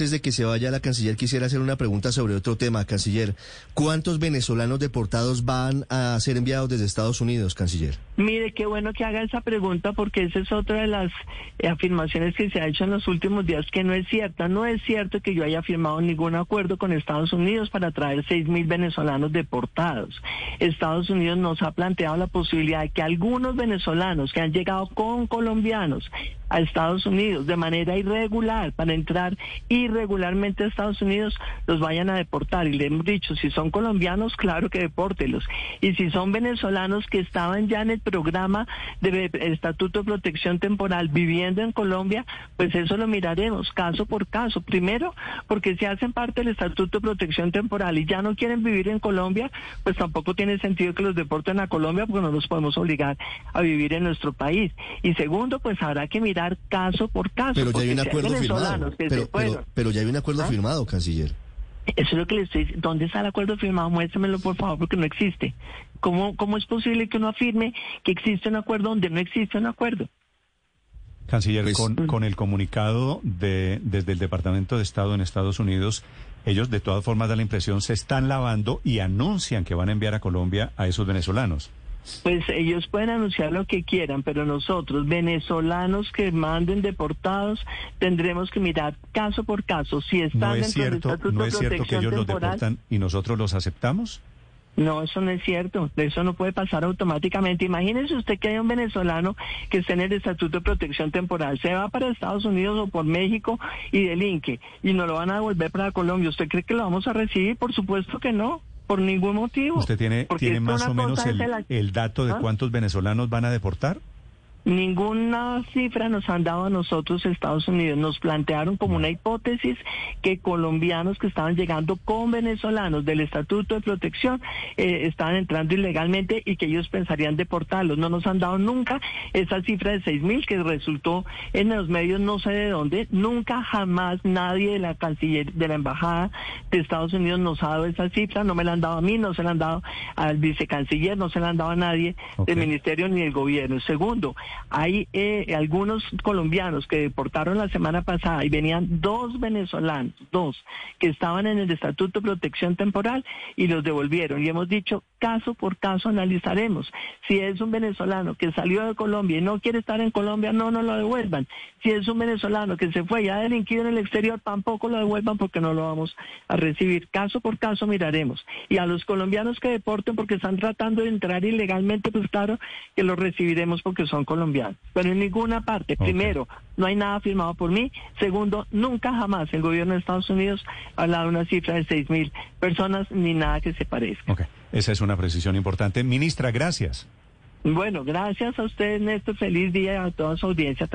Antes de que se vaya la canciller, quisiera hacer una pregunta sobre otro tema, canciller. ¿Cuántos venezolanos deportados van a ser enviados desde Estados Unidos, canciller? Mire, qué bueno que haga esa pregunta porque esa es otra de las eh, afirmaciones que se ha hecho en los últimos días que no es cierta. No es cierto que yo haya firmado ningún acuerdo con Estados Unidos para traer seis mil venezolanos deportados. Estados Unidos nos ha planteado la posibilidad de que algunos venezolanos que han llegado con colombianos a Estados Unidos de manera irregular para entrar irregularmente a Estados Unidos los vayan a deportar y le hemos dicho si son colombianos claro que depórtelos y si son venezolanos que estaban ya en el programa de estatuto de protección temporal viviendo en Colombia pues eso lo miraremos caso por caso primero porque si hacen parte del estatuto de protección temporal y ya no quieren vivir en Colombia pues tampoco tiene sentido que los deporten a Colombia porque no los podemos obligar a vivir en nuestro país y segundo pues habrá que mirar caso por caso. Pero ya hay un acuerdo firmado. Pero, ya hay un acuerdo firmado, canciller. Eso es lo que le estoy diciendo. ¿Dónde está el acuerdo firmado? Muéstramelo, por favor, porque no existe. ¿Cómo, ¿Cómo es posible que uno afirme que existe un acuerdo donde no existe un acuerdo? Canciller, pues, con, con, el comunicado de, desde el Departamento de Estado en Estados Unidos, ellos de todas formas dan la impresión se están lavando y anuncian que van a enviar a Colombia a esos venezolanos. Pues ellos pueden anunciar lo que quieran, pero nosotros, venezolanos que manden deportados, tendremos que mirar caso por caso si están ¿No es cierto, ¿no es cierto que ellos los deportan y nosotros los aceptamos? No, eso no es cierto. Eso no puede pasar automáticamente. Imagínese usted que hay un venezolano que está en el Estatuto de Protección Temporal. Se va para Estados Unidos o por México y delinque y no lo van a devolver para Colombia. ¿Usted cree que lo vamos a recibir? Por supuesto que no por ningún motivo. ¿Usted tiene, tiene más o menos el, dato de ¿Ah? cuántos venezolanos van a deportar? Ninguna cifra nos han dado a nosotros Estados Unidos. Nos plantearon como una hipótesis que colombianos que estaban llegando con venezolanos del Estatuto de Protección eh, estaban entrando ilegalmente y que ellos pensarían deportarlos. No nos han dado nunca esa cifra de seis mil que resultó en los medios no sé de dónde. Nunca jamás nadie de la canciller de la embajada de Estados Unidos nos ha dado esa cifra. No me la han dado a mí, no se la han dado al vicecanciller, no se la han dado a nadie del ministerio ni del gobierno. Segundo, hay eh, algunos colombianos que deportaron la semana pasada y venían dos venezolanos, dos, que estaban en el Estatuto de Protección Temporal y los devolvieron. Y hemos dicho, caso por caso analizaremos. Si es un venezolano que salió de Colombia y no quiere estar en Colombia, no nos lo devuelvan. Si es un venezolano que se fue y ha delinquido en el exterior, tampoco lo devuelvan porque no lo vamos a recibir. Caso por caso miraremos. Y a los colombianos que deporten porque están tratando de entrar ilegalmente, pues claro que los recibiremos porque son colombianos pero en ninguna parte. Primero, no hay nada firmado por mí. Segundo, nunca jamás el gobierno de Estados Unidos ha hablado de una cifra de seis mil personas ni nada que se parezca. Esa es una precisión importante. Ministra, gracias. Bueno, gracias a usted, Néstor. Feliz día a toda su audiencia también.